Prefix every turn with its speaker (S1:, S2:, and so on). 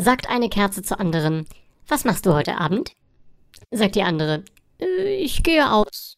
S1: Sagt eine Kerze zur anderen, was machst du heute Abend? Sagt die andere, äh, ich gehe aus.